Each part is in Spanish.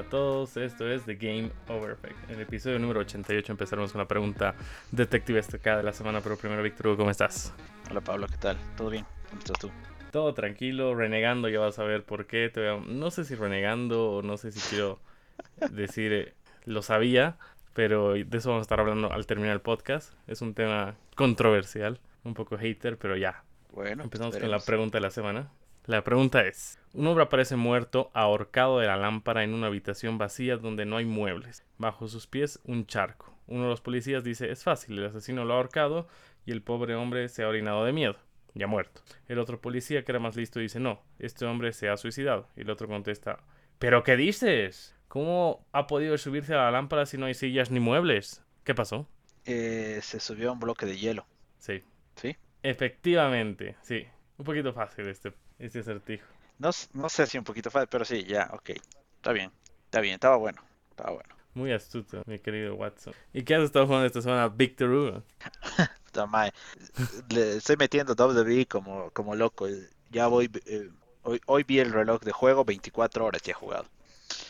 Hola a todos, esto es The Game Over Effect. En el episodio número 88 empezaremos con la pregunta detective destacada de la semana, pero primero Víctor Hugo, ¿cómo estás? Hola Pablo, ¿qué tal? ¿Todo bien? ¿Cómo estás tú? Todo tranquilo, renegando, ya vas a ver por qué. Te No sé si renegando o no sé si quiero decir eh, lo sabía, pero de eso vamos a estar hablando al terminar el podcast. Es un tema controversial, un poco hater, pero ya. Bueno, empezamos con la pregunta de la semana. La pregunta es, un hombre aparece muerto ahorcado de la lámpara en una habitación vacía donde no hay muebles. Bajo sus pies un charco. Uno de los policías dice, es fácil, el asesino lo ha ahorcado y el pobre hombre se ha orinado de miedo. Ya muerto. El otro policía, que era más listo, dice, no, este hombre se ha suicidado. Y el otro contesta, ¿pero qué dices? ¿Cómo ha podido subirse a la lámpara si no hay sillas ni muebles? ¿Qué pasó? Eh, se subió a un bloque de hielo. Sí. ¿Sí? Efectivamente, sí. Un poquito fácil este ese acertijo. No, no sé si un poquito fácil, pero sí, ya, ok. Está bien, está bien, estaba bueno, estaba bueno. Muy astuto, mi querido Watson. ¿Y qué has estado jugando esta semana, Victor Hugo? Le estoy metiendo WWE como, como loco. Ya voy, eh, hoy, hoy vi el reloj de juego, 24 horas ya he jugado.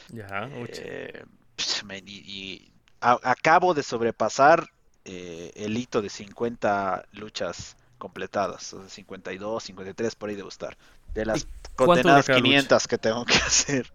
Ya, eh, y, acabo de sobrepasar eh, el hito de 50 luchas completadas, 52, 53 por ahí debo estar. De las condenadas 500 que tengo que hacer.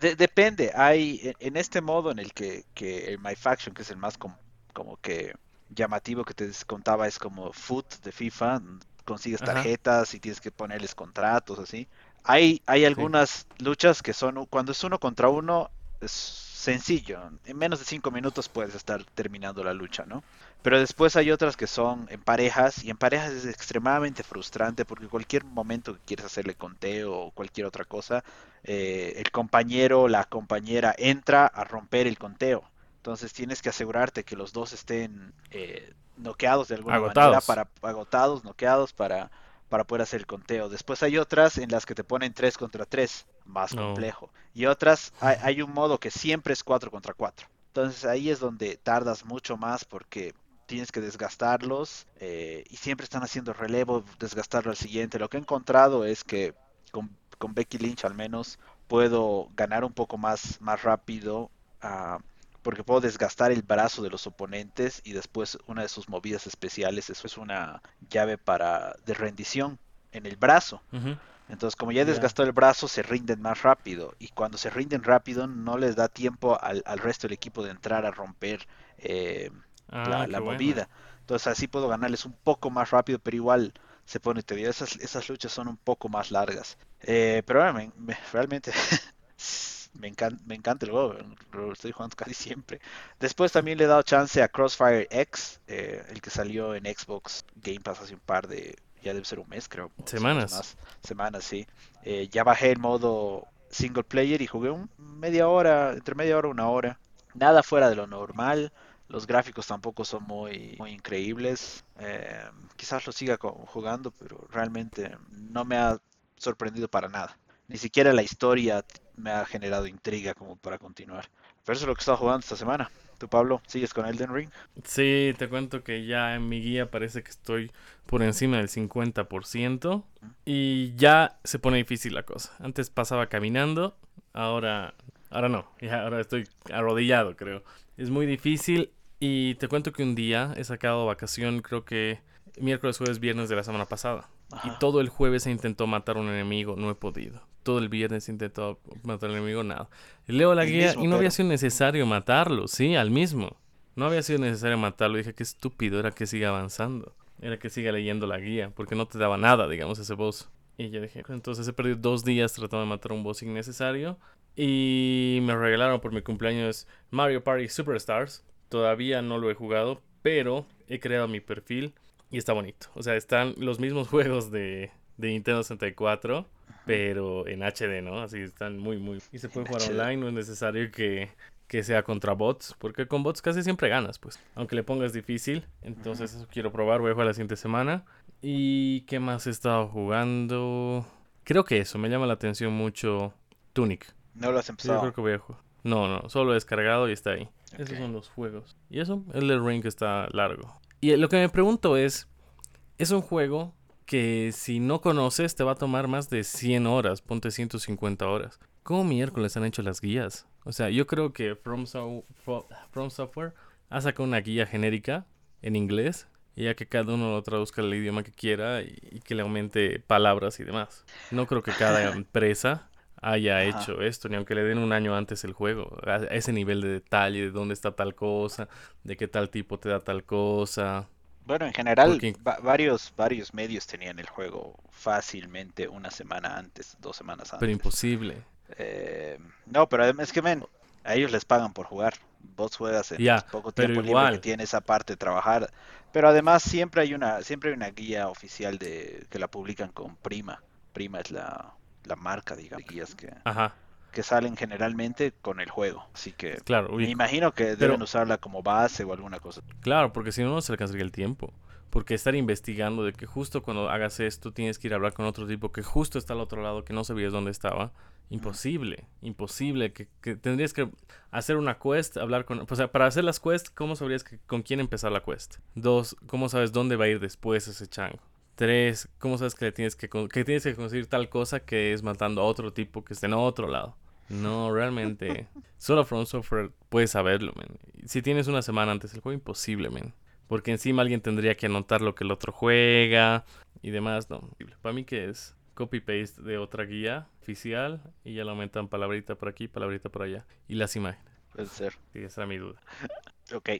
depende, hay en, este modo en el que, que el My Faction, que es el más como que llamativo que te contaba, es como Foot de FIFA, consigues tarjetas y tienes que ponerles contratos, así. Hay, hay algunas luchas que son, cuando es uno contra uno, es sencillo. En menos de 5 minutos puedes estar terminando la lucha, ¿no? Pero después hay otras que son en parejas y en parejas es extremadamente frustrante porque cualquier momento que quieres hacerle conteo o cualquier otra cosa, eh, el compañero o la compañera entra a romper el conteo. Entonces tienes que asegurarte que los dos estén eh, noqueados de alguna manera, para agotados, noqueados para, para poder hacer el conteo. Después hay otras en las que te ponen 3 contra 3, más complejo. Y otras hay, hay, un modo que siempre es 4 contra 4. Entonces ahí es donde tardas mucho más porque tienes que desgastarlos eh, y siempre están haciendo relevo, desgastarlo al siguiente. Lo que he encontrado es que con, Becky Lynch al menos puedo ganar un poco más, más rápido ah, porque puedo desgastar el brazo de los oponentes y después una de sus movidas especiales eso es una llave para de rendición en el brazo. Entonces, como ya desgastó el brazo, se rinden más rápido. Y cuando se rinden rápido, no les da tiempo al, al resto del equipo de entrar a romper eh, la, ah, movida. Entonces así puedo ganarles un poco más rápido, pero igual se pone tedioso. Esas, esas luchas son un poco más largas. Eh, pero realmente me, encanta, me encanta el juego, lo estoy jugando casi siempre. Después también le he dado chance a Crossfire X, eh, el que salió en Xbox Game Pass hace un par de, ya debe ser un mes creo. Semanas. semanas, sí. Eh, ya bajé el modo single player y jugué un media hora, entre media hora y una hora. Nada fuera de lo normal. Los gráficos tampoco son muy, muy increíbles. Eh, quizás lo siga jugando, pero realmente no me ha sorprendido para nada. Ni siquiera la historia me ha generado intriga como para continuar. Pero eso es lo que he estado jugando esta semana. ¿Tú, Pablo, sigues con Elden Ring? Sí, te cuento que ya en mi guía parece que estoy por encima del 50%. Y ya se pone difícil la cosa. Antes pasaba caminando, ahora, ahora no. Ya ahora estoy arrodillado, creo. Es muy difícil y te cuento que un día he sacado vacación, creo que miércoles, jueves, viernes de la semana pasada. Y todo el jueves he intentado matar a un enemigo, no he podido. Todo el viernes he intentado matar a un enemigo, nada. Leo la guía y no había sido necesario matarlo, sí, al mismo. No había sido necesario matarlo. Dije, qué estúpido, era que siga avanzando. Era que siga leyendo la guía, porque no te daba nada, digamos, ese boss. Y yo dije, entonces he perdido dos días tratando de matar a un boss innecesario. Y me regalaron por mi cumpleaños Mario Party Superstars. Todavía no lo he jugado, pero he creado mi perfil y está bonito. O sea, están los mismos juegos de, de Nintendo 64, pero en HD, ¿no? Así están muy, muy... Y se puede jugar online, no es necesario que, que sea contra bots, porque con bots casi siempre ganas, pues. Aunque le pongas difícil, entonces eso quiero probar, voy a jugar la siguiente semana. ¿Y qué más he estado jugando? Creo que eso, me llama la atención mucho Tunic. No lo has empezado. Yo creo que voy a jugar. No, no, solo he descargado y está ahí. Esos son los juegos. Y eso, el Ring está largo. Y lo que me pregunto es, es un juego que si no conoces te va a tomar más de 100 horas, ponte 150 horas. ¿cómo miércoles han hecho las guías? O sea, yo creo que From, From Software ha sacado una guía genérica en inglés y ya que cada uno lo traduzca al idioma que quiera y, que le aumente palabras y demás. No creo que cada empresa haya hecho esto, ni aunque le den un año antes el juego, a ese nivel de detalle, de dónde está tal cosa, de qué tal tipo te da tal cosa. Bueno, en general, varios, varios medios tenían el juego fácilmente una semana antes, dos semanas antes. Pero imposible. Eh, no, pero es que, ven, a ellos les pagan por jugar. Vos juegas en poco tiempo libre que tiene esa parte de trabajar. Pero además siempre hay una, siempre hay una guía oficial de que la publican con Prima. Prima es la, la marca, digamos, guías que, que salen generalmente con el juego. Así que claro, me imagino que deben usarla como base o alguna cosa. Claro, porque si no, no se alcanzaría el tiempo. Porque estar investigando de que justo cuando hagas esto tienes que ir a hablar con otro tipo que justo está al otro lado, que no sabías dónde estaba. Imposible, imposible. Que, tendrías que hacer una quest, hablar con... O sea, para hacer las quests, ¿cómo sabrías que, con quién empezar la quest? Dos, ¿cómo sabes dónde va a ir después ese chango? Tres, ¿cómo sabes que, le tienes que, que tienes que conseguir tal cosa que es matando a otro tipo que esté en otro lado? No, realmente. Solo From Software puedes saberlo, man. Si tienes una semana antes del juego, imposible, man. Porque encima alguien tendría que anotar lo que el otro juega y demás. No, para mí que es copy-paste de otra guía oficial y ya lo aumentan palabrita por aquí, palabrita por allá. Y las imágenes. Puede ser. Sí, esa es mi duda. ok.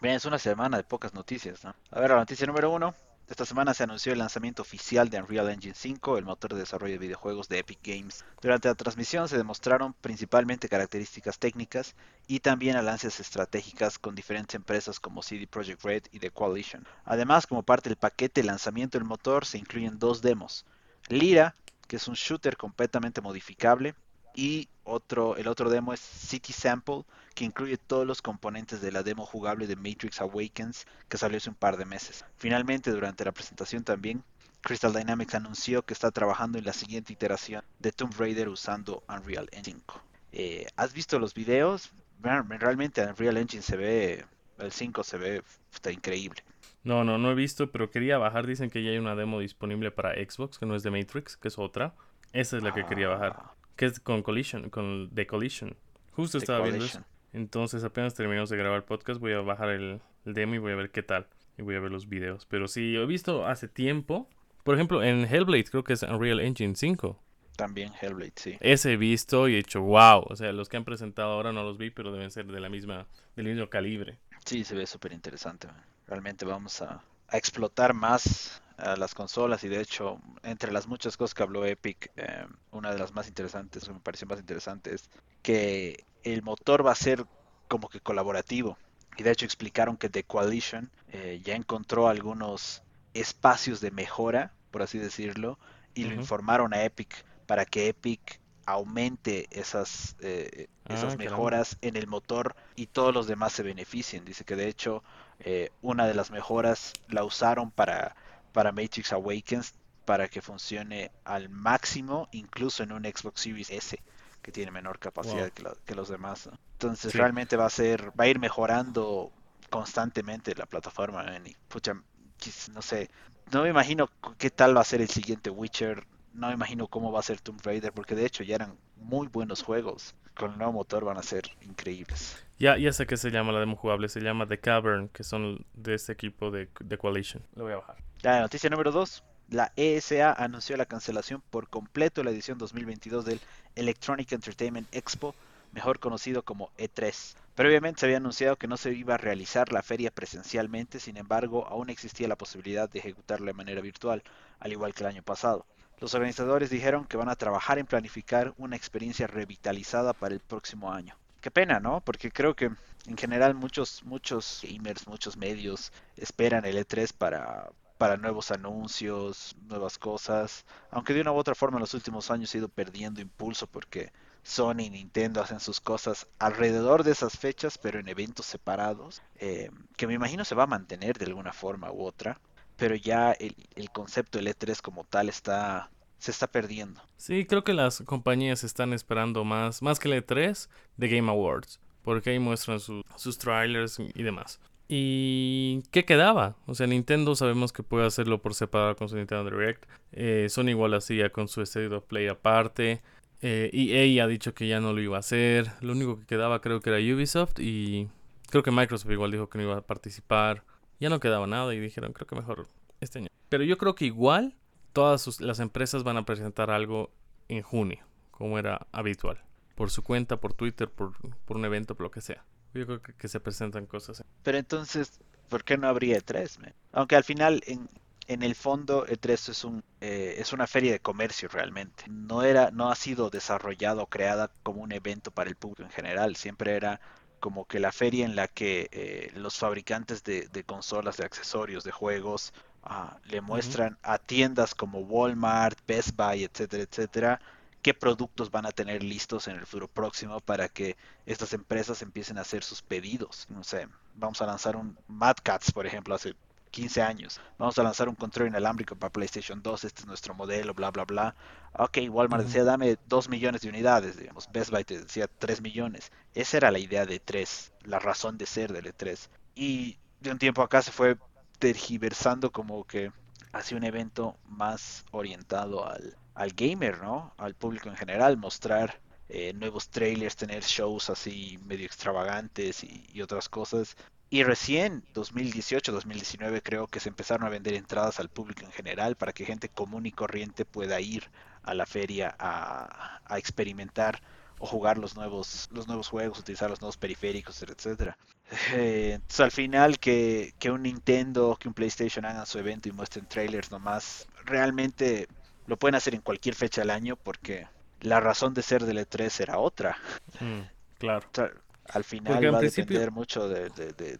Bien, es una semana de pocas noticias, ¿no? A ver, la noticia número uno. Esta semana se anunció el lanzamiento oficial de Unreal Engine 5, el motor de desarrollo de videojuegos de Epic Games. Durante la transmisión se demostraron principalmente características técnicas y también alianzas estratégicas con diferentes empresas como CD Projekt Red y The Coalition. Además, como parte del paquete de lanzamiento del motor se incluyen dos demos, Lira, que es un shooter completamente modificable, y otro, el otro demo es City Sample, que incluye todos los componentes de la demo jugable de Matrix Awakens, que salió hace un par de meses. Finalmente, durante la presentación también, Crystal Dynamics anunció que está trabajando en la siguiente iteración de Tomb Raider usando Unreal Engine 5. Eh, ¿Has visto los videos? Realmente Unreal Engine se ve, el 5 se ve está increíble. No, no, no he visto, pero quería bajar. Dicen que ya hay una demo disponible para Xbox, que no es de Matrix, que es otra. Esa es la que quería bajar. Que es con Collision, con The Collision. Justo estaba viendo eso. Entonces apenas terminamos de grabar el podcast, voy a bajar el, demo y voy a ver qué tal. Y voy a ver los videos. Pero sí, he visto hace tiempo. Por ejemplo, en Hellblade creo que es Unreal Engine 5. También Hellblade, sí. Ese he visto y he hecho wow. O sea, los que han presentado ahora no los vi, pero deben ser de la misma, del mismo calibre. Sí, se ve súper interesante. Realmente vamos a, explotar más a las consolas y de hecho entre las muchas cosas que habló Epic eh, una de las más interesantes que me pareció más interesante es que el motor va a ser como que colaborativo. Y de hecho explicaron que The Coalition eh, ya encontró algunos espacios de mejora por así decirlo y lo informaron a Epic para que Epic aumente esas, eh, esas ah, mejoras en el motor y todos los demás se beneficien. Dice que de hecho eh, una de las mejoras la usaron para, para Matrix Awakens para que funcione al máximo, incluso en un Xbox Series S que tiene menor capacidad que, los demás. Entonces realmente va a ser, va a ir mejorando constantemente la plataforma. no sé, no me imagino qué tal va a ser el siguiente Witcher no me imagino cómo va a ser Tomb Raider, porque de hecho ya eran muy buenos juegos. Con el nuevo motor van a ser increíbles. Ya, ya sé que se llama la demo jugable, se llama The Cavern, que son de este equipo de, de Coalition. Lo voy a bajar. La noticia número 2. La ESA anunció la cancelación por completo de la edición 2022 del Electronic Entertainment Expo, mejor conocido como E3. Previamente se había anunciado que no se iba a realizar la feria presencialmente, sin embargo, aún existía la posibilidad de ejecutarla de manera virtual, al igual que el año pasado. Los organizadores dijeron que van a trabajar en planificar una experiencia revitalizada para el próximo año. Qué pena, ¿no? Porque creo que en general muchos, muchos gamers, muchos medios esperan el E3 para, para nuevos anuncios, nuevas cosas. Aunque de una u otra forma en los últimos años ha ido perdiendo impulso porque Sony y Nintendo hacen sus cosas alrededor de esas fechas, pero en eventos separados, eh, que me imagino se va a mantener de alguna forma u otra pero ya el, concepto del E3 como tal está se está perdiendo. Sí, creo que las compañías están esperando más, más que el E3 de Game Awards, porque ahí muestran sus trailers y demás. ¿Y qué quedaba? O sea, Nintendo sabemos que puede hacerlo por separado con su Nintendo Direct. Eh, Sony igual hacía con su State of Play aparte. Eh, EA ha dicho que ya no lo iba a hacer. Lo único que quedaba creo que era Ubisoft y creo que Microsoft igual dijo que no iba a participar. Ya no quedaba nada y dijeron creo que mejor este año. Pero yo creo que igual todas las empresas van a presentar algo en junio, como era habitual. Por su cuenta, por Twitter, por, por un evento, por lo que sea. Yo creo que, se presentan cosas. Pero entonces, ¿por qué no habría E3? Aunque al final, en, en el fondo E3 es un eh, es una feria de comercio realmente. No era no ha sido desarrollado o creada como un evento para el público en general, siempre era como que la feria en la que eh, los fabricantes de, consolas, de accesorios, de juegos ah, le muestran a tiendas como Walmart, Best Buy, etcétera, etcétera, qué productos van a tener listos en el futuro próximo para que estas empresas empiecen a hacer sus pedidos. No sé, vamos a lanzar un Mad Cats, por ejemplo, hace 15 años. Vamos a lanzar un control inalámbrico para PlayStation 2, este es nuestro modelo, bla, bla, bla. Ok, Walmart decía, dame 2 millones de unidades, digamos. Best Buy te decía 3 millones. Esa era la idea de 3, la razón de ser del E3. Y de un tiempo acá se fue tergiversando como que hacia un evento más orientado al, al gamer, ¿no? Al público en general, mostrar eh, nuevos trailers, tener shows así medio extravagantes y, y, otras cosas. Y recién, 2018, 2019, creo que se empezaron a vender entradas al público en general para que gente común y corriente pueda ir a la feria a, experimentar o jugar los nuevos, los nuevos juegos, utilizar los nuevos periféricos, etcétera. Eh, entonces al final que, que, un Nintendo, que un PlayStation hagan su evento y muestren trailers nomás, realmente lo pueden hacer en cualquier fecha del año porque la razón de ser del E3 era otra. Mm, claro al final va a depender mucho de,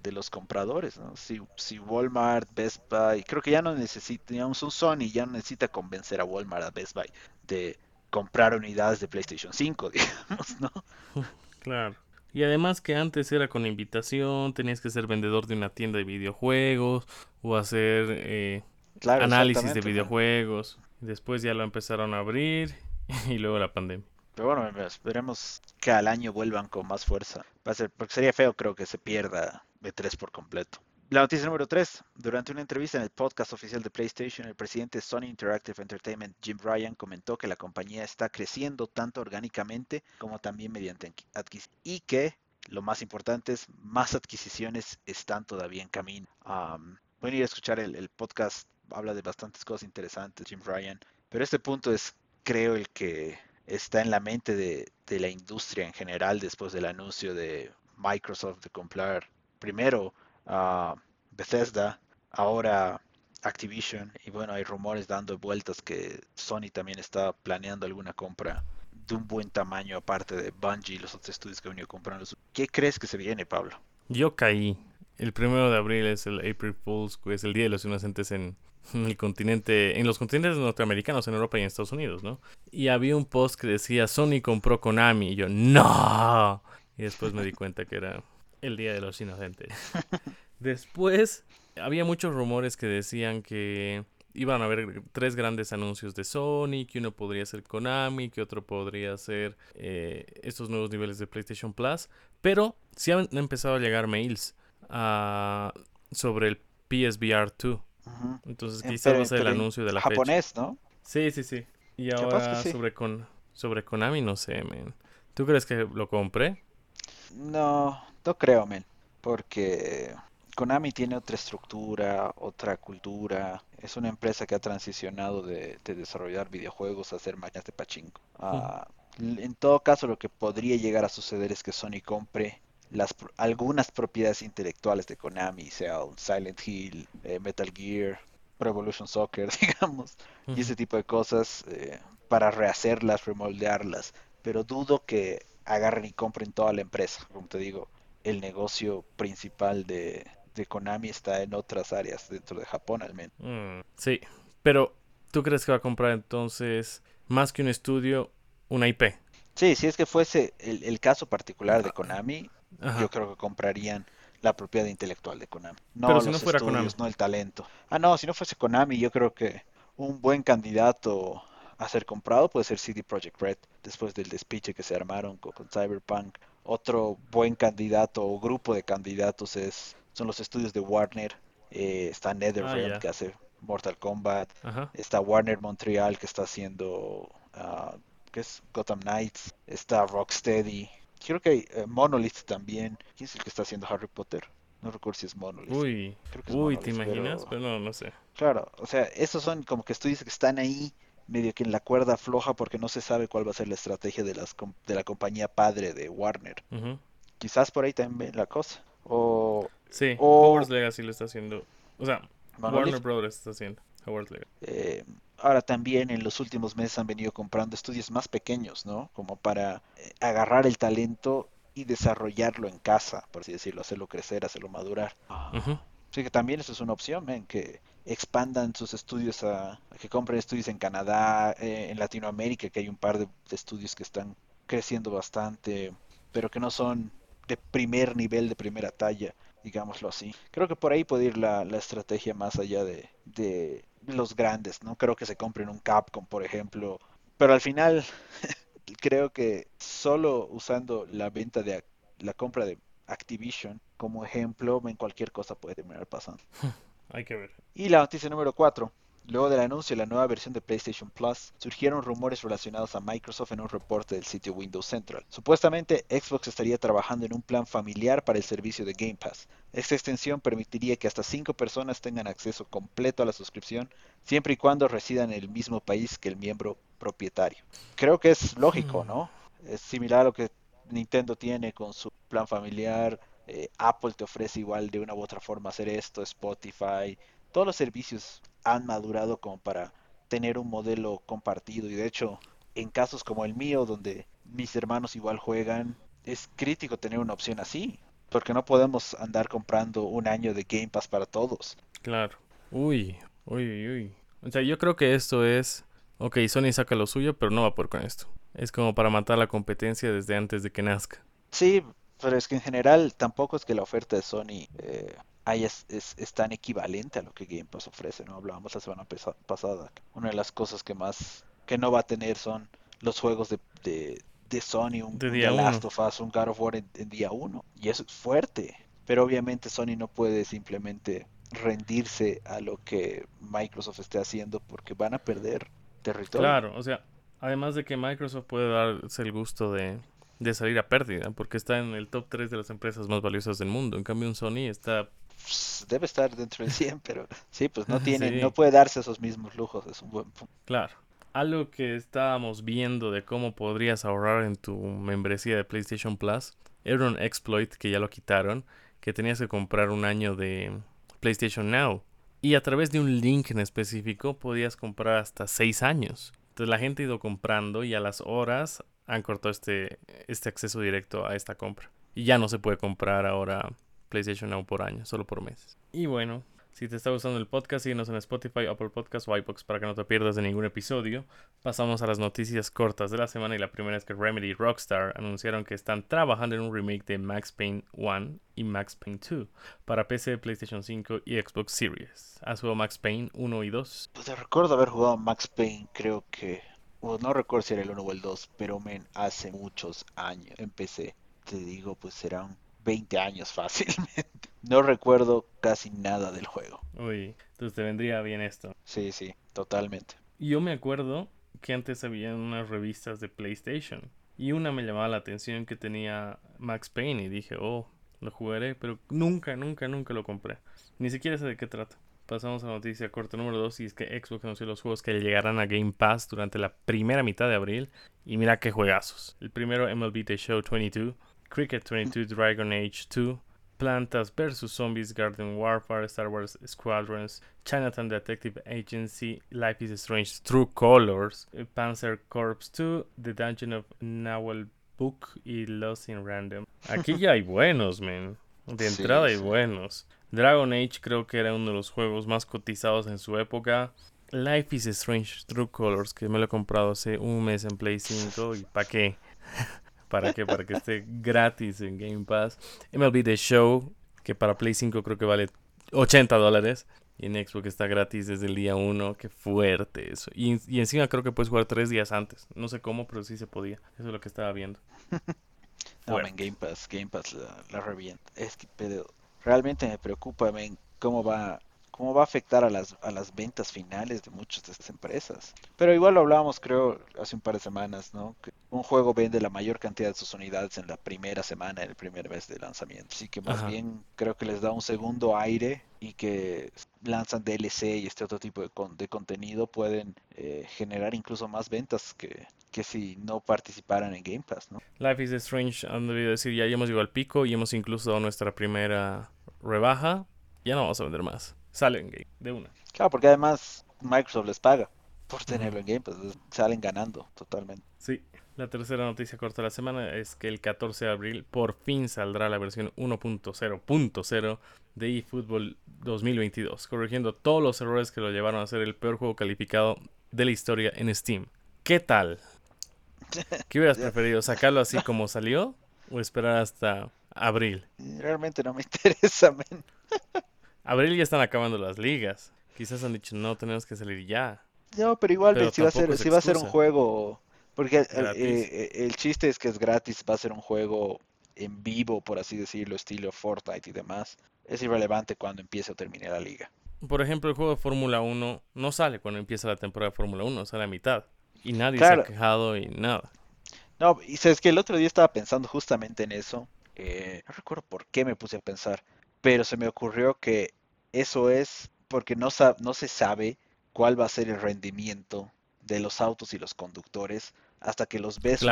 de, los compradores, ¿no? Si, si Walmart, Best Buy, creo que ya no necesita, digamos, un Sony ya no necesita convencer a Walmart, a Best Buy, de comprar unidades de PlayStation 5, digamos, ¿no? Claro. Y además que antes era con invitación, tenías que ser vendedor de una tienda de videojuegos o hacer eh, análisis de videojuegos. Después ya lo empezaron a abrir y luego la pandemia. Pero bueno, esperemos que al año vuelvan con más fuerza. Va a ser, porque sería feo, creo que se pierda B3 por completo. La noticia número 3. Durante una entrevista en el podcast oficial de PlayStation, el presidente de Sony Interactive Entertainment, Jim Ryan, comentó que la compañía está creciendo tanto orgánicamente como también mediante adquisición y que, lo más importante es, más adquisiciones están todavía en camino. Um, pueden ir a escuchar el, podcast, habla de bastantes cosas interesantes, Jim Ryan, pero este punto es, creo, el que está en la mente de, la industria en general después del anuncio de Microsoft de comprar primero a Bethesda, ahora Activision y bueno, hay rumores dando vueltas que Sony también está planeando alguna compra de un buen tamaño aparte de Bungie y los otros estudios que han venido comprando. ¿Qué crees que se viene, Pablo? Yo caí. El primero de abril es el April Fools, que es el Día de los Inocentes en, el continente, en los continentes norteamericanos, en Europa y en Estados Unidos, ¿no? Y había un post que decía Sony compró Konami y yo, ¡No! Y después me di cuenta que era el Día de los Inocentes. Después había muchos rumores que decían que iban a haber tres grandes anuncios de Sony, que uno podría ser Konami, que otro podría ser eh, estos nuevos niveles de PlayStation Plus, pero sí han empezado a llegar mails ah, sobre el PSVR 2 entonces quizás va a ser el anuncio de la japonés, ¿no? Sí, sí, sí. Y ahora sobre con sobre Konami no sé, men. ¿Tú crees que lo compré? No, no creo, men, porque Konami tiene otra estructura, otra cultura. Es una empresa que ha transicionado de, desarrollar videojuegos a hacer máquinas de pachinko. Ah, en todo caso, lo que podría llegar a suceder es que Sony compre las, algunas propiedades intelectuales de Konami, sea un Silent Hill, eh, Metal Gear, Pro Evolution Soccer, digamos, y ese tipo de cosas eh, para rehacerlas, remoldearlas. Pero dudo que agarren y compren toda la empresa. Como te digo, el negocio principal de, de Konami está en otras áreas dentro de Japón al menos. Mm, sí, pero ¿tú crees que va a comprar entonces más que un estudio, una IP? Sí, si es que fuese el, el caso particular de Konami, yo creo que comprarían la propiedad intelectual de Konami. No Pero si los no fuera estudios, no el talento. Ah, no, si no fuese Konami, yo creo que un buen candidato a ser comprado puede ser CD Projekt Red, después del despiche que se armaron con, Cyberpunk. Otro buen candidato o grupo de candidatos es son los estudios de Warner. Eh, está NetherRealm ah, que hace Mortal Kombat. Está Warner Montreal que está haciendo uh, que es Gotham Knights, está Rocksteady, creo que hay eh, Monolith también. ¿Quién es el que está haciendo Harry Potter? No recuerdo si es Monolith. Uy, uy, ¿te imaginas? Pero... no, no sé. Claro, o sea, esos son como que estudios que están ahí medio que en la cuerda floja porque no se sabe cuál va a ser la estrategia de, las, de la compañía padre de Warner. Quizás por ahí también la cosa. O, sí, Howard's Legacy lo está haciendo. O sea, Warner Brothers está haciendo Howard's Legacy. Eh, ahora también en los últimos meses han venido comprando estudios más pequeños, ¿no? Como para eh, agarrar el talento y desarrollarlo en casa, por así decirlo, hacerlo crecer, hacerlo madurar. Así que también eso es una opción, ¿ven? que expandan sus estudios a, que compren estudios en Canadá, eh, en Latinoamérica, que hay un par de, estudios que están creciendo bastante, pero que no son de primer nivel, de primera talla, digámoslo así. Creo que por ahí puede ir la, estrategia más allá de, de los grandes, ¿no? Creo que se compren un Capcom, por ejemplo, pero al final creo que solo usando la venta de la compra de Activision como ejemplo, en cualquier cosa puede terminar pasando. Hay que ver. Y la noticia número 4. Luego del anuncio de la nueva versión de PlayStation Plus, surgieron rumores relacionados a Microsoft en un reporte del sitio Windows Central. Supuestamente, Xbox estaría trabajando en un plan familiar para el servicio de Game Pass. Esta extensión permitiría que hasta 5 personas tengan acceso completo a la suscripción, siempre y cuando residan en el mismo país que el miembro propietario. Creo que es lógico, ¿no? Es similar a lo que Nintendo tiene con su plan familiar. Eh, Apple te ofrece igual de una u otra forma hacer esto, Spotify. Todos los servicios han madurado como para tener un modelo compartido y de hecho en casos como el mío donde mis hermanos igual juegan es crítico tener una opción así porque no podemos andar comprando un año de Game Pass para todos. Claro. Uy, uy, uy. O sea, yo creo que esto es Ok, Sony saca lo suyo, pero no va por con esto. Es como para matar la competencia desde antes de que nazca. Sí, pero es que en general tampoco es que la oferta de Sony eh, es, tan equivalente a lo que Game Pass ofrece, ¿no? Hablábamos la semana pasada. Una de las cosas que más que no va a tener son los juegos de, de, Sony, un, de un Last of Us, un God of War en, en día uno. Y eso es fuerte. Pero obviamente Sony no puede simplemente rendirse a lo que Microsoft esté haciendo porque van a perder territorio. Claro, o sea, además de que Microsoft puede darse el gusto de, salir a pérdida, porque está en el top 3 de las empresas más valiosas del mundo. En cambio, un Sony está debe estar dentro del 100, pero sí, pues no tiene, no puede darse esos mismos lujos, es un buen punto. Claro. Algo que estábamos viendo de cómo podrías ahorrar en tu membresía de PlayStation Plus era un exploit que ya lo quitaron, que tenías que comprar un año de PlayStation Now. Y a través de un link en específico podías comprar hasta 6 años. Entonces la gente ha ido comprando y a las horas han cortado este, este acceso directo a esta compra. Y ya no se puede comprar ahora PlayStation Now por año, solo por meses. Y bueno, si te está gustando el podcast, síguenos en Spotify, Apple Podcasts o iBox para que no te pierdas de ningún episodio. Pasamos a las noticias cortas de la semana y la primera es que Remedy y Rockstar anunciaron que están trabajando en un remake de Max Payne 1 y Max Payne 2 para PC, PlayStation 5 y Xbox Series. ¿Has jugado Max Payne 1 y 2? Pues te recuerdo haber jugado Max Payne, creo que... no recuerdo si era el 1 o el 2, pero men, hace muchos años en PC. Te digo, pues serán 20 años fácilmente. No recuerdo casi nada del juego. Uy, entonces te vendría bien esto. Sí, sí, totalmente. Yo me acuerdo que antes había unas revistas de PlayStation y una me llamaba la atención que tenía Max Payne y dije, oh, lo jugaré, pero nunca, nunca, nunca lo compré. Ni siquiera sé de qué trata. Pasamos a la noticia corta número 2 y es que Xbox anunció los juegos que llegarán a Game Pass durante la primera mitad de abril y mira qué juegazos. El primero MLB The Show 22, Cricket 22 Dragon Age 2, Plantas vs. Zombies, Garden Warfare, Star Wars Squadrons, Chinatown Detective Agency, Life is Strange, True Colors, Panzer Corps 2, The Dungeon of Nahuel Book y Lost in Random. Aquí ya hay buenos, men. De entrada hay buenos. Dragon Age creo que era uno de los juegos más cotizados en su época. Life is Strange True Colors, que me lo he comprado hace un mes en Play 5 y pa' qué. ¿Para qué? Para que esté gratis en Game Pass. MLB The Show, que para Play 5 creo que vale 80 dólares. Y en Xbox está gratis desde el día 1. Qué fuerte eso. Y, encima creo que puedes jugar tres días antes. No sé cómo, pero sí se podía. Eso es lo que estaba viendo. no, en Game Pass, Game Pass la, revienta. Es que, pero realmente me preocupa, cómo va cómo va a afectar a las, a las ventas finales de muchas de estas empresas. Pero igual lo hablábamos, creo, hace un par de semanas, ¿no? Que un juego vende la mayor cantidad de sus unidades en la primera semana, en el primer mes de lanzamiento. Así que más bien creo que les da un segundo aire y que lanzan DLC y este otro tipo de, de contenido pueden eh, generar incluso más ventas que, que si no participaran en Game Pass, ¿no? Life is Strange, han debido decir, ya hemos llegado al pico y hemos incluso dado nuestra primera rebaja, ya no vamos a vender más. Sale en Game, de una. Claro, porque además Microsoft les paga por tenerlo en Game Pass, salen ganando totalmente. Sí. La tercera noticia corta de la semana es que el 14 de abril por fin saldrá la versión 1.0.0 de eFootball 2022, corrigiendo todos los errores que lo llevaron a ser el peor juego calificado de la historia en Steam. ¿Qué tal? ¿Qué hubieras preferido? ¿Sacarlo así como salió o esperar hasta abril? Realmente no me interesa, men. Abril ya están acabando las ligas. Quizás han dicho, no, tenemos que salir ya. No, pero igual si, va a ser, si va a ser un juego porque eh, eh, el chiste es que es gratis, va a ser un juego en vivo, por así decirlo, estilo Fortnite y demás. Es irrelevante cuando empiece o termine la liga. Por ejemplo, el juego de Fórmula 1 no sale cuando empieza la temporada de Fórmula 1, sale a mitad. Y nadie se ha quejado y nada. No, y sabes que el otro día estaba pensando justamente en eso. Eh, no recuerdo por qué me puse a pensar, pero se me ocurrió que eso es porque no, no se sabe cuál va a ser el rendimiento de los autos y los conductores hasta que los ves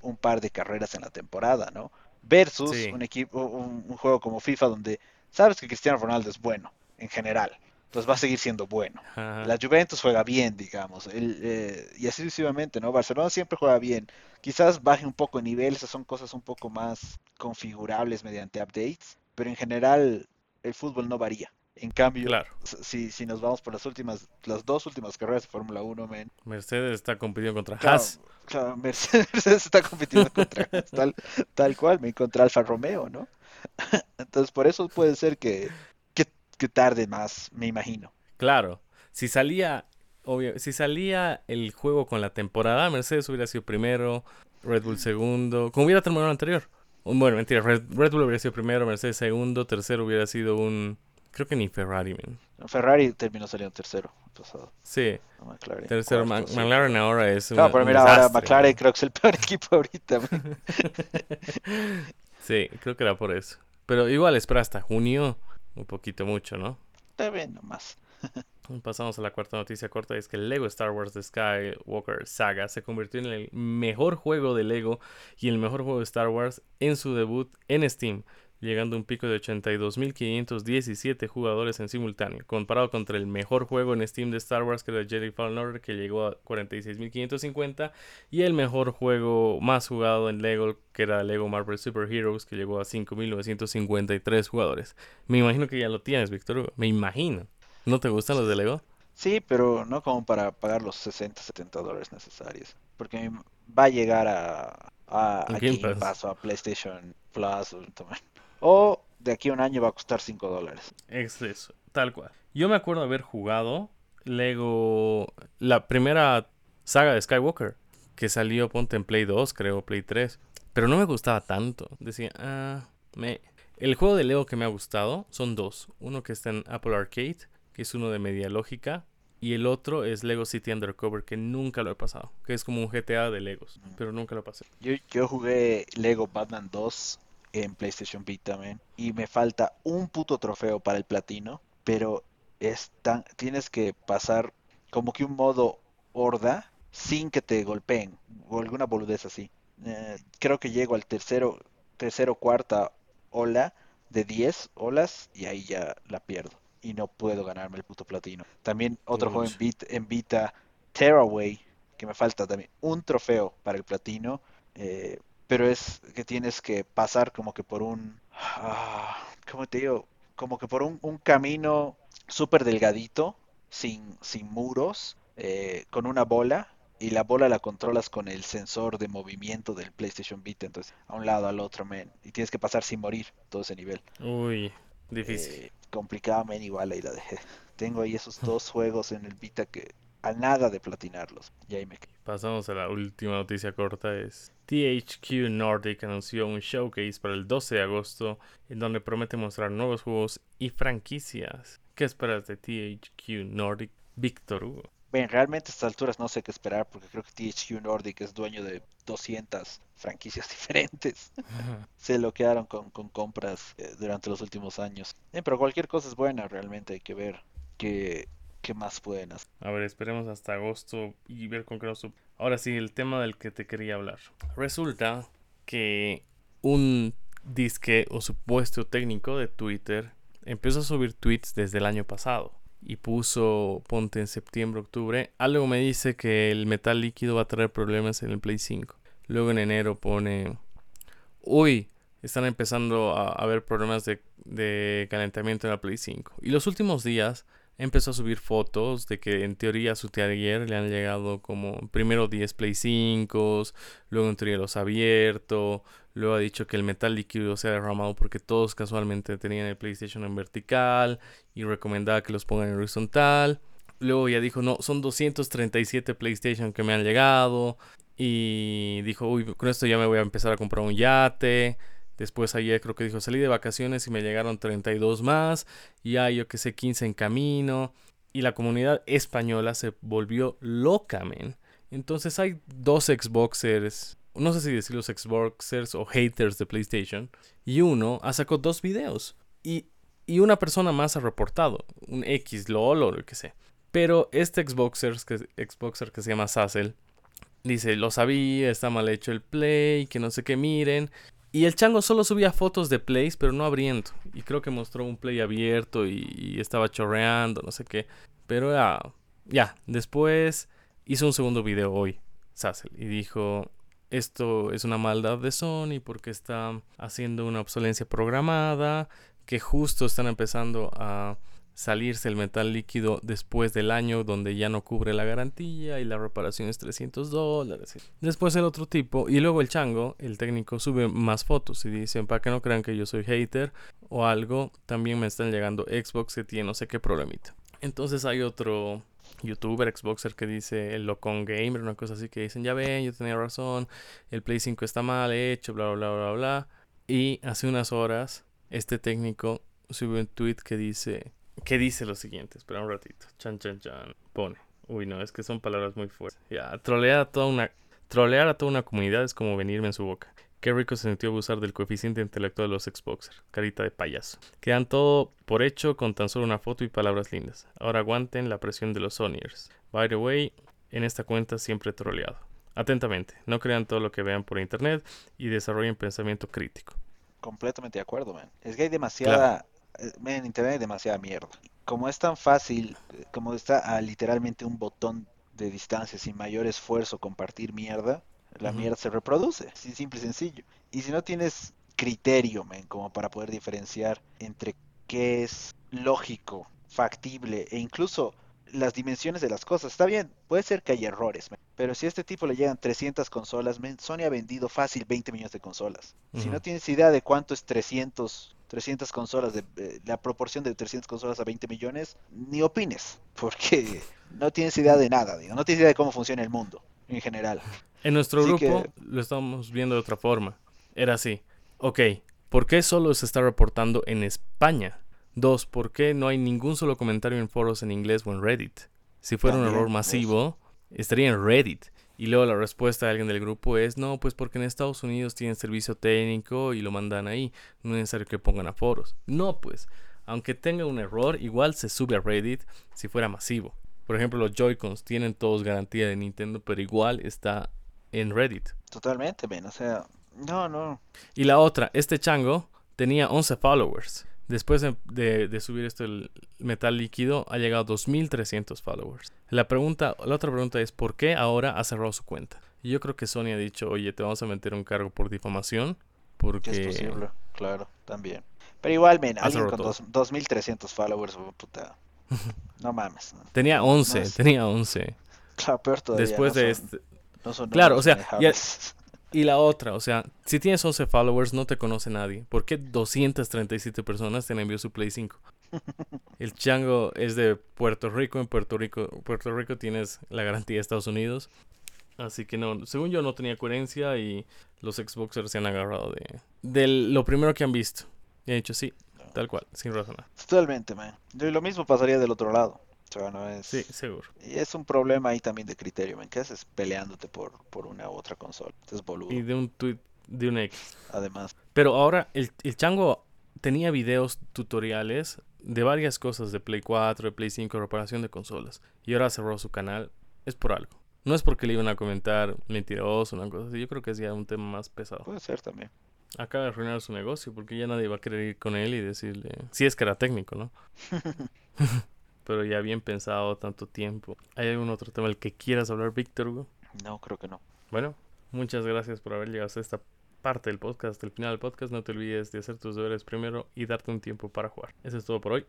un, par de carreras en la temporada, ¿no? Versus un equipo, un, juego como FIFA donde sabes que Cristiano Ronaldo es bueno en general, entonces va a seguir siendo bueno. La Juventus juega bien, digamos, eh, y así sucesivamente, ¿no? Barcelona siempre juega bien. Quizás baje un poco de nivel, esas son cosas un poco más configurables mediante updates, pero en general el fútbol no varía. En cambio, si, si nos vamos por las últimas, las dos últimas carreras de Fórmula 1, Mercedes está compitiendo contra Haas. Claro, Mercedes está compitiendo contra Haas, tal, tal cual, me contra Alfa Romeo, ¿no? Entonces, por eso puede ser que, que, tarde más, me imagino. Claro, si salía, obvio, si salía el juego con la temporada, Mercedes hubiera sido primero, Red Bull segundo, como hubiera terminado el anterior. Bueno, mentira, Red Bull hubiera sido primero, Mercedes segundo, tercero hubiera sido un Creo que ni Ferrari, man. Ferrari terminó saliendo tercero pasado. Sí. tercero. McLaren ahora es un. No, pero mira, ahora McLaren creo que es el peor equipo ahorita. sí, creo que era por eso. Pero igual espera hasta junio. Un poquito mucho, ¿no? Está bien, nomás. Pasamos a la cuarta noticia corta, es que Lego Star Wars The Skywalker Saga se convirtió en el mejor juego de Lego y el mejor juego de Star Wars en su debut en Steam, llegando a un pico de 82.517 jugadores en simultáneo, comparado contra el mejor juego en Steam de Star Wars que era Jedi Fallen Order que llegó a 46.550 y el mejor juego más jugado en Lego que era Lego Marvel Super Heroes que llegó a 5.953 jugadores. Me imagino que ya lo tienes, Víctor. Me imagino. ¿No te gustan los de Lego? Sí, pero no como para pagar los 60, 70 dólares necesarios. Porque va a llegar a, a, Game Pass o a PlayStation Plus. O, o de aquí a un año va a costar 5 dólares. Es eso, tal cual. Yo me acuerdo haber jugado Lego, la primera saga de Skywalker, que salió, ponte en Play 2, creo, Play 3. Pero no me gustaba tanto. Decía, ah, me... El juego de Lego que me ha gustado son dos. Uno que está en Apple Arcade, que es uno de media lógica. Y el otro es Lego City Undercover, que nunca lo he pasado. Que es como un GTA de Legos, pero nunca lo pasé. Yo, yo jugué Lego Batman 2 en PlayStation Vita, man. Y me falta un puto trofeo para el platino, pero es tienes que pasar como que un modo horda sin que te golpeen o alguna boludez así. Eh, creo que llego al tercero, tercero, cuarta ola de 10 olas y ahí ya la pierdo. Y no puedo ganarme el puto platino. También otro juego en Vita, en Vita, Tearaway, que me falta también un trofeo para el platino. Eh, pero es que tienes que pasar como que por un, ah, ¿cómo te digo? Como que por un, camino súper delgadito, sin, sin muros, eh, con una bola, y la bola la controlas con el sensor de movimiento del PlayStation Vita, entonces a un lado, al otro, men, y tienes que pasar sin morir todo ese nivel. Uy, difícil. Eh, complicado, men, igual ahí la dejé. Tengo ahí esos dos juegos en el Vita que a nada de platinarlos. Y ahí me Pasamos a la última noticia corta. Es THQ Nordic anunció un showcase para el 12 de agosto en donde promete mostrar nuevos juegos y franquicias. ¿Qué esperas de THQ Nordic, Víctor Hugo? Bien, realmente a estas alturas no sé qué esperar porque creo que THQ Nordic es dueño de 200 franquicias diferentes. Se lo quedaron con, compras eh, durante los últimos años. pero cualquier cosa es buena, realmente hay que ver qué, qué más pueden hacer. A ver, esperemos hasta agosto y ver con qué nos... Ahora sí, el tema del que te quería hablar. Resulta que un disque o supuesto técnico de Twitter empezó a subir tweets desde el año pasado y puso, ponte en septiembre, octubre, algo me dice que el metal líquido va a traer problemas en el Play 5. Luego en enero pone, uy, están empezando a haber problemas de, de calentamiento en la Play 5. Y los últimos días empezó a subir fotos de que en teoría a su taller le han llegado como primero 10 Play 5, luego en teoría los ha abierto, luego ha dicho que el metal líquido se ha derramado porque todos casualmente tenían el PlayStation en vertical y recomendaba que los pongan en horizontal. Luego ya dijo, no, son 237 PlayStation que me han llegado. Y dijo, uy, con esto ya me voy a empezar a comprar un yate. Después ayer creo que dijo, salí de vacaciones y me llegaron 32 más. Y yo que sé, 15 en camino. Y la comunidad española se volvió loca, men. Entonces hay dos Xboxers, no sé si decir los Xboxers o haters de PlayStation. Y uno ha sacado dos videos. Y, y una persona más ha reportado. Un X, LOL o lo que sea. Pero este Xboxer que, Xboxer que se llama Sassel dice, lo sabía, está mal hecho el play, que no sé qué miren. Y el chango solo subía fotos de plays, pero no abriendo. Y creo que mostró un play abierto y, estaba chorreando, no sé qué. Pero ya, ya, después hizo un segundo video hoy, Sassel, y dijo, esto es una maldad de Sony porque está haciendo una obsolencia programada, que justo están empezando a salirse el metal líquido después del año donde ya no cubre la garantía y la reparación es 300 dólares. Después el otro tipo y luego el chango, el técnico, sube más fotos y dicen para que no crean que yo soy hater o algo, también me están llegando Xbox que tiene no sé qué problemita. Entonces hay otro youtuber, Xboxer que dice el Locon Gamer, una cosa así que dicen, ya ven, yo tenía razón, el Play 5 está mal hecho, bla, bla, bla, bla. Y hace unas horas este técnico subió un tweet que dice que dice lo siguiente, espera un ratito. Chan, chan, chan. Pone. Uy, no, es que son palabras muy fuertes. Ya, trolear a toda una, trolear a toda una comunidad es como venirme en su boca. Qué rico se sintió abusar del coeficiente intelectual de los Xboxers. Carita de payaso. Quedan todo por hecho con tan solo una foto y palabras lindas. Ahora aguanten la presión de los Sonyers. By the way, en esta cuenta siempre troleado. Atentamente, no crean todo lo que vean por internet y desarrollen pensamiento crítico. Completamente de acuerdo, man. Es que hay demasiada eh, en internet hay demasiada mierda. Como es tan fácil, eh, como está a literalmente un botón de distancia sin mayor esfuerzo compartir mierda, la mierda se reproduce, así simple y sencillo. Y si no tienes criterio, men, como para poder diferenciar entre qué es lógico, factible e incluso las dimensiones de las cosas. Está bien, puede ser que haya errores, pero si a este tipo le llegan 300 consolas, Sony ha vendido fácil 20 millones de consolas. Si no tienes idea de cuánto es 300 300 consolas, de, eh, la proporción de 300 consolas a 20 millones, ni opines, porque no tienes idea de nada, digo, no tienes idea de cómo funciona el mundo en general. En nuestro grupo lo estamos viendo de otra forma. Era así, ok, ¿por qué solo se está reportando en España? Dos, ¿por qué no hay ningún solo comentario en foros en inglés o en Reddit? Si fuera un error masivo, estaría en Reddit. Y luego la respuesta de alguien del grupo es, no, pues porque en Estados Unidos tienen servicio técnico y lo mandan ahí, no es necesario que pongan a foros. No, pues, aunque tenga un error, igual se sube a Reddit si fuera masivo. Por ejemplo, los Joy-Cons tienen todos garantía de Nintendo, pero igual está en Reddit. Totalmente, men, o sea, no, no. Y la otra, este chango tenía 11 followers. Después de, subir esto el metal líquido, ha llegado a 2.300 followers. La, pregunta, la otra pregunta es, ¿por qué ahora ha cerrado su cuenta? Y yo creo que Sony ha dicho, oye, te vamos a meter un cargo por difamación. Porque... Es posible, claro, también. Pero igual, men, alguien con 2.300 followers, puta. No mames. Tenía 11, tenía 11. Claro, peor todavía. Después de este... claro, o sea, y la otra, o sea, si tienes 11 followers, no te conoce nadie. ¿Por qué 237 personas te han enviado su Play 5? El chango es de Puerto Rico. En Puerto Rico, Puerto Rico tienes la garantía de Estados Unidos. Así que no, según yo no tenía coherencia y los Xboxers se han agarrado de, de lo primero que han visto. Y han dicho, sí, Tal cual, sin razonar. Totalmente, man. Y lo mismo pasaría del otro lado. O sea, no es... Sí, seguro. Y es un problema ahí también de criterio, man. ¿Qué haces peleándote por, por una u otra consola? Es boludo. Y de un tweet de un X. Además. Pero ahora el, el chango tenía videos tutoriales de varias cosas de Play 4, de Play 5, reparación de consolas. Y ahora cerró su canal. Es por algo. No es porque le iban a comentar mentiroso o una cosa así. Yo creo que es ya un tema más pesado. Puede ser también. Acaba de arruinar su negocio porque ya nadie va a querer ir con él y decirle. Si es que era técnico, ¿no? Pero ya bien pensado tanto tiempo. ¿Hay algún otro tema del que quieras hablar, Víctor Hugo? No, creo que no. Bueno, muchas gracias por haber llegado hasta esta parte del podcast, del final del podcast. No te olvides de hacer tus deberes primero y darte un tiempo para jugar. Eso es todo por hoy.